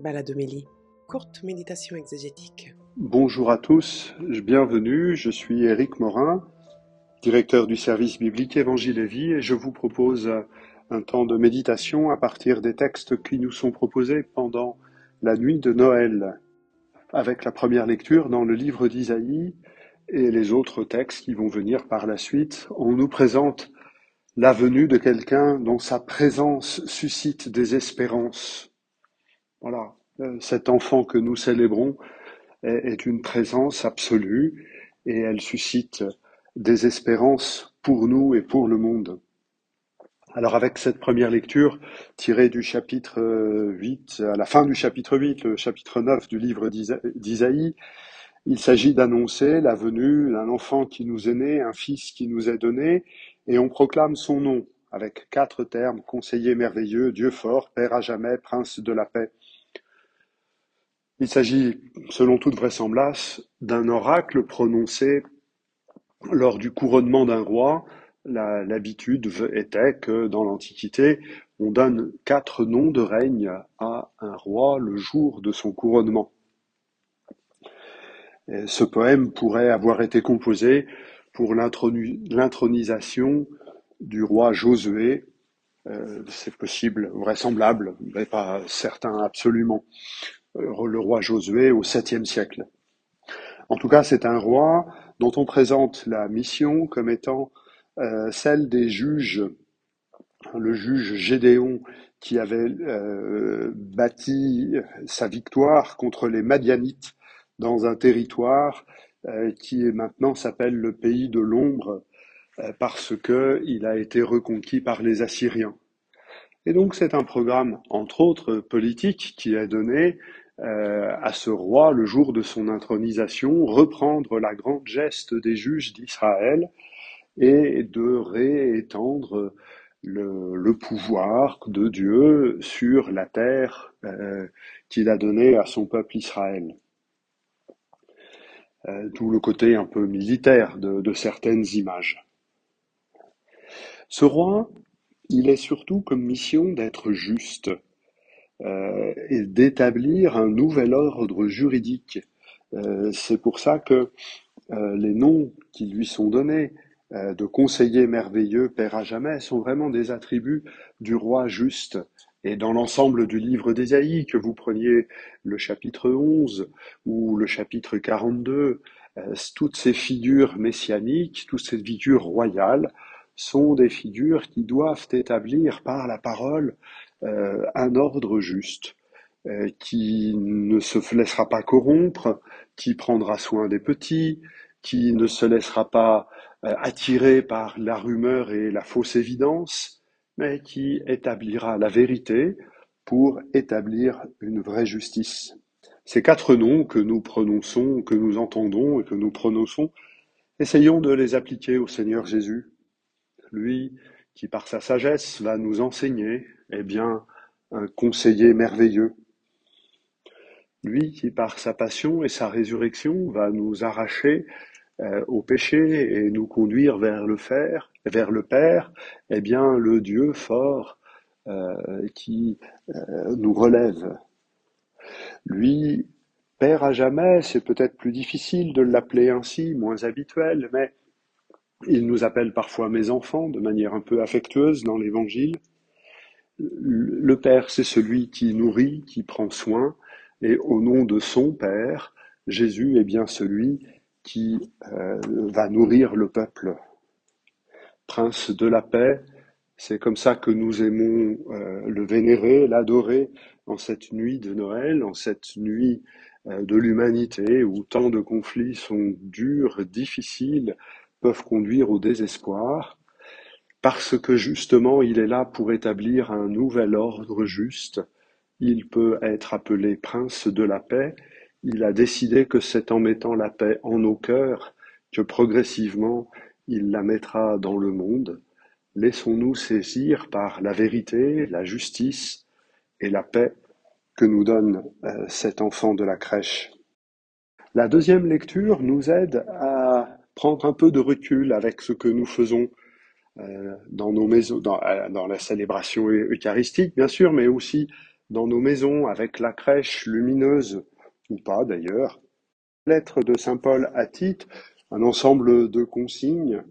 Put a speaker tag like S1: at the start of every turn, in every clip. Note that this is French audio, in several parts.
S1: Baladomélie, courte méditation exégétique.
S2: Bonjour à tous, bienvenue, je suis Éric Morin, directeur du service biblique Évangile et Vie, et je vous propose un temps de méditation à partir des textes qui nous sont proposés pendant la nuit de Noël, avec la première lecture dans le livre d'Isaïe et les autres textes qui vont venir par la suite. On nous présente la venue de quelqu'un dont sa présence suscite des espérances voilà, euh, cet enfant que nous célébrons est, une présence absolue et elle suscite des espérances pour nous et pour le monde. Alors avec cette première lecture tirée du chapitre 8, à la fin du chapitre 8, le chapitre 9 du livre d'Isaïe, il s'agit d'annoncer la venue d'un enfant qui nous est né, un fils qui nous est donné, et on proclame son nom avec quatre termes, conseiller merveilleux, Dieu fort, Père à jamais, Prince de la paix. Il s'agit, selon toute vraisemblance, d'un oracle prononcé lors du couronnement d'un roi. L'habitude était que dans l'Antiquité, on donne quatre noms de règne à un roi le jour de son couronnement. ce poème pourrait avoir été composé pour l'intronisation du roi Josué. Euh, c'est possible, vraisemblable, mais pas certain absolument. Euh, le roi Josué au 7e siècle. En tout cas, c'est un roi dont on présente la mission comme étant euh, celle des juges. Le juge Gédéon qui avait euh, bâti sa victoire contre les Madianites dans un territoire qui maintenant s'appelle le pays de l'ombre parce que il a été reconquis par les Assyriens. Et donc c'est un programme, entre autres politique, qui est donné euh, à ce roi le jour de son intronisation, reprendre la grande geste des juges d'Israël et de réétendre le, pouvoir de Dieu sur la terre euh, qu'il a donnée à son peuple Israël. Euh, D'où le côté un peu militaire de, de certaines images. Ce roi, il est surtout comme mission d'être juste, et d'établir un nouvel ordre juridique. Euh, c'est pour ça que euh, les noms qui lui sont donnés de conseiller merveilleux, père à jamais, sont vraiment des attributs du roi juste. Et dans l'ensemble du livre d'Ésaïe, que vous preniez le chapitre 11 ou le chapitre 42, toutes ces figures messianiques, toutes ces figures royales, sont des figures qui doivent établir par la parole euh, un ordre juste, euh, qui ne se laissera pas corrompre, qui prendra soin des petits, qui ne se laissera pas euh, attirer par la rumeur et la fausse évidence, mais qui établira la vérité pour établir une vraie justice. Ces quatre noms que nous prononçons, que nous entendons et que nous prononçons, essayons de les appliquer au Seigneur Jésus, lui qui par sa sagesse va nous enseigner eh bien, un conseiller merveilleux. Lui qui, par sa passion et sa résurrection, va nous arracher euh, au péché et nous conduire vers le Père, eh bien, le Dieu fort euh, qui euh, nous relève. Lui, Père à jamais, c'est peut-être plus difficile de l'appeler ainsi, moins habituel, mais il nous appelle parfois mes enfants de manière un peu affectueuse dans l'Évangile. Le Père, c'est celui qui nourrit, qui prend soin, et au nom de son Père, Jésus est bien celui qui euh, va nourrir le peuple. Prince de la paix, c'est comme ça que nous aimons euh, le vénérer, l'adorer en cette nuit de Noël, en cette nuit euh, de l'humanité où tant de conflits sont durs, difficiles, peuvent conduire au désespoir parce que justement il est là pour établir un nouvel ordre juste, il peut être appelé prince de la paix, il a décidé que c'est en mettant la paix en nos cœurs que progressivement il la mettra dans le monde. Laissons-nous saisir par la vérité, la justice et la paix que nous donne euh, cet enfant de la crèche. La deuxième lecture nous aide à prendre un peu de recul avec ce que nous faisons euh, dans nos maisons, dans, euh, la célébration eucharistique, bien sûr, mais aussi dans nos maisons avec la crèche lumineuse, ou pas d'ailleurs. Lettre de Saint Paul à Tite, un ensemble de consignes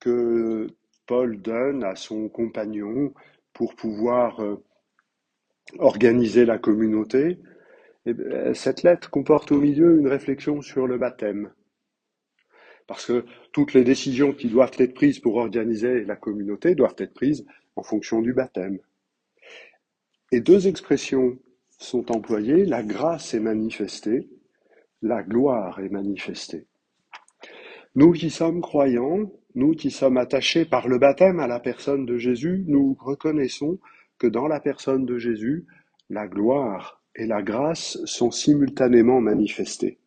S2: que Paul donne à son compagnon pour pouvoir euh, organiser la communauté. Et cette lettre comporte au milieu une réflexion sur le baptême. Parce que toutes les décisions qui doivent être prises pour organiser la communauté doivent être prises en fonction du baptême. Et deux expressions sont employées, la grâce est manifestée, la gloire est manifestée. Nous qui sommes croyants, nous qui sommes attachés par le baptême à la personne de Jésus, nous reconnaissons que dans la personne de Jésus, la gloire et la grâce sont simultanément manifestées.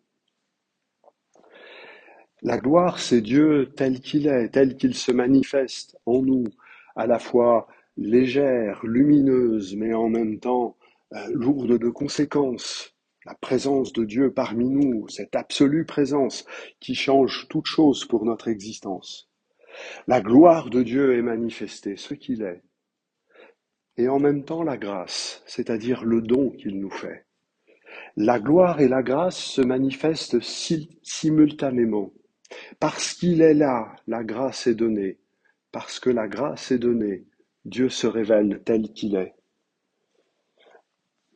S2: La gloire, c'est Dieu tel qu'il est, tel qu'il se manifeste en nous, à la fois légère, lumineuse, mais en même temps euh, lourde de conséquences. La présence de Dieu parmi nous, cette absolue présence qui change toute chose pour notre existence. La gloire de Dieu est manifestée, ce qu'il est. Et en même temps la grâce, c'est-à-dire le don qu'il nous fait. La gloire et la grâce se manifestent simultanément. Parce qu'il est là, la grâce est donnée. Parce que la grâce est donnée, Dieu se révèle tel qu'il est.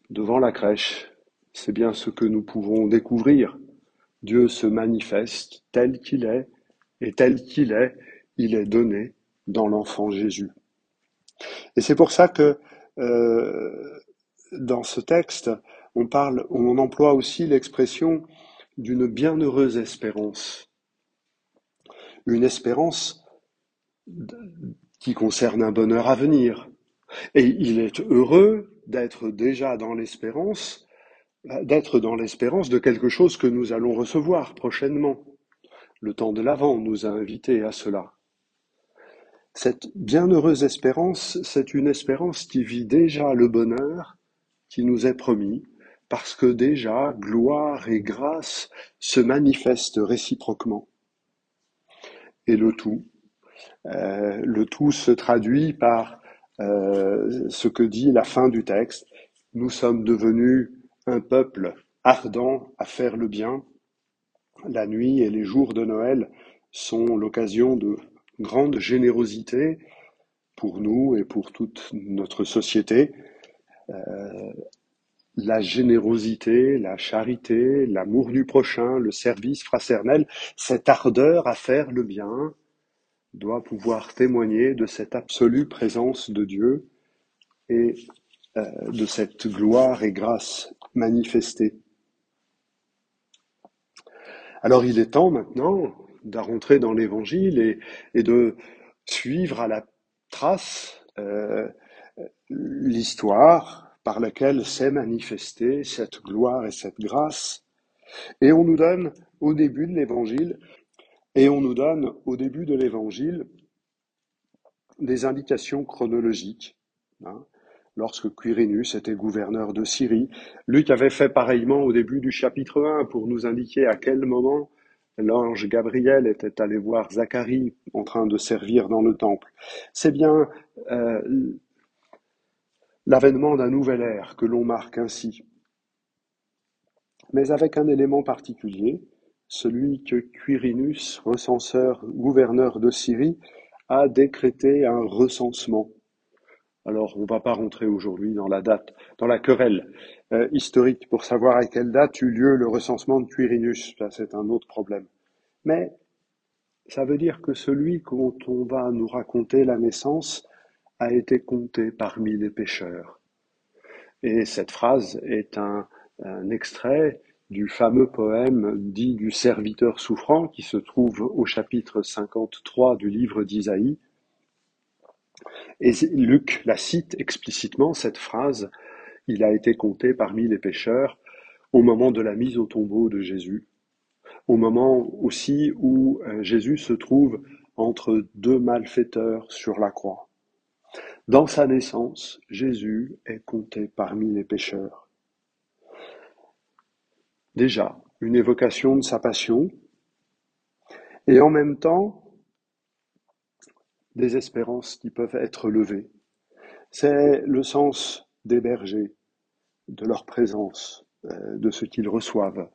S2: Devant la crèche, c'est bien ce que nous pouvons découvrir. Dieu se manifeste tel qu'il est, et tel qu'il est, il est donné dans l'enfant Jésus. Et c'est pour ça que euh, dans ce texte, on parle, on emploie aussi l'expression d'une bienheureuse espérance une espérance qui concerne un bonheur à venir. Et il est heureux d'être déjà dans l'espérance, d'être dans l'espérance de quelque chose que nous allons recevoir prochainement. Le temps de l'Avent nous a invités à cela. Cette bienheureuse espérance, c'est une espérance qui vit déjà le bonheur qui nous est promis, parce que déjà gloire et grâce se manifestent réciproquement et le tout. Euh, le tout se traduit par euh, ce que dit la fin du texte. Nous sommes devenus un peuple ardent à faire le bien. La nuit et les jours de Noël sont l'occasion de grande générosité pour nous et pour toute notre société. Euh, la générosité, la charité, l'amour du prochain, le service fraternel, cette ardeur à faire le bien doit pouvoir témoigner de cette absolue présence de Dieu et euh, de cette gloire et grâce manifestée. Alors il est temps maintenant de rentrer dans l'Évangile et, de suivre à la trace euh, l'histoire par laquelle s'est manifestée cette gloire et cette grâce. Et on nous donne au début de l'évangile, et on nous donne au début de l'évangile des indications chronologiques. Hein. Lorsque Quirinus était gouverneur de Syrie, Luc avait fait pareillement au début du chapitre 1 pour nous indiquer à quel moment l'ange Gabriel était allé voir Zacharie en train de servir dans le temple. C'est bien euh, l'avènement d'un nouvel ère que l'on marque ainsi. Mais avec un élément particulier, celui que Quirinus, recenseur, gouverneur de Syrie, a décrété un recensement. Alors, on ne va pas rentrer aujourd'hui dans la date, dans la querelle euh, historique pour savoir à quelle date eut lieu le recensement de Quirinus. C'est un autre problème. Mais ça veut dire que celui dont on va nous raconter la naissance a été compté parmi les pécheurs. Et cette phrase est un, extrait du fameux poème dit du serviteur souffrant qui se trouve au chapitre 53 du livre d'Isaïe. Et Luc la cite explicitement, cette phrase, il a été compté parmi les pécheurs au moment de la mise au tombeau de Jésus, au moment aussi où euh, Jésus se trouve entre deux malfaiteurs sur la croix. Dans sa naissance, Jésus est compté parmi les pécheurs. Déjà, une évocation de sa passion, et en même temps, des espérances qui peuvent être levées. C'est le sens des bergers, de leur présence, euh, de ce qu'ils reçoivent.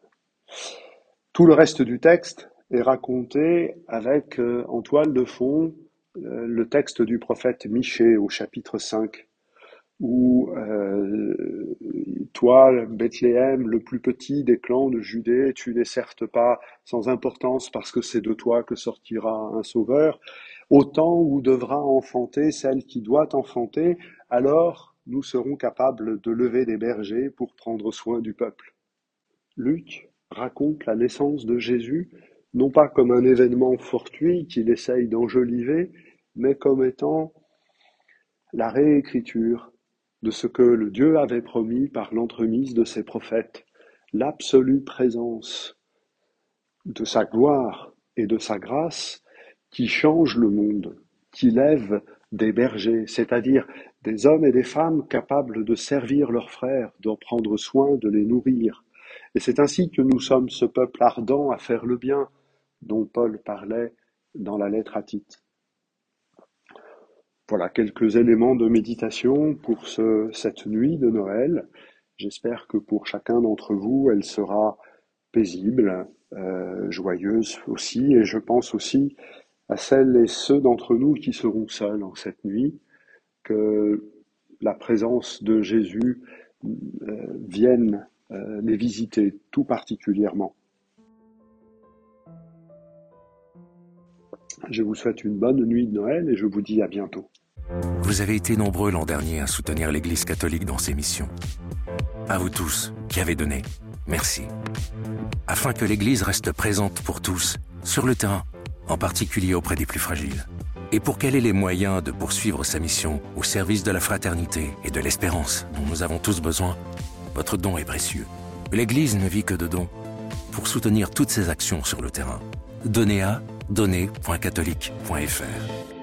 S2: Tout le reste du texte est raconté avec euh, en toile de fond le texte du prophète Michée au chapitre 5, où euh, toi, Bethléem, le plus petit des clans de Judée, tu n'es certes pas sans importance parce que c'est de toi que sortira un sauveur, au temps où devra enfanter celle qui doit enfanter, alors nous serons capables de lever des bergers pour prendre soin du peuple. Luc raconte la naissance de Jésus, non pas comme un événement fortuit qu'il essaye d'enjoliver, mais comme étant la réécriture de ce que le Dieu avait promis par l'entremise de ses prophètes, l'absolue présence de sa gloire et de sa grâce qui change le monde, qui lève des bergers, c'est-à-dire des hommes et des femmes capables de servir leurs frères, d'en prendre soin, de les nourrir. Et c'est ainsi que nous sommes ce peuple ardent à faire le bien dont Paul parlait dans la lettre à Tite. Voilà quelques éléments de méditation pour ce, cette nuit de Noël. J'espère que pour chacun d'entre vous, elle sera paisible, euh, joyeuse aussi, et je pense aussi à celles et ceux d'entre nous qui seront seuls en cette nuit, que la présence de Jésus euh, vienne euh, les visiter tout particulièrement. Je vous souhaite une bonne nuit de Noël et je vous dis à bientôt.
S3: Vous avez été nombreux l'an dernier à soutenir l'Église catholique dans ses missions. À vous tous qui avez donné, merci. Afin que l'Église reste présente pour tous, sur le terrain, en particulier auprès des plus fragiles. Et pour qu'elle ait les moyens de poursuivre sa mission au service de la fraternité et de l'espérance dont nous avons tous besoin, votre don est précieux. L'Église ne vit que de dons. Pour soutenir toutes ses actions sur le terrain, donnez à donner.catholique.fr.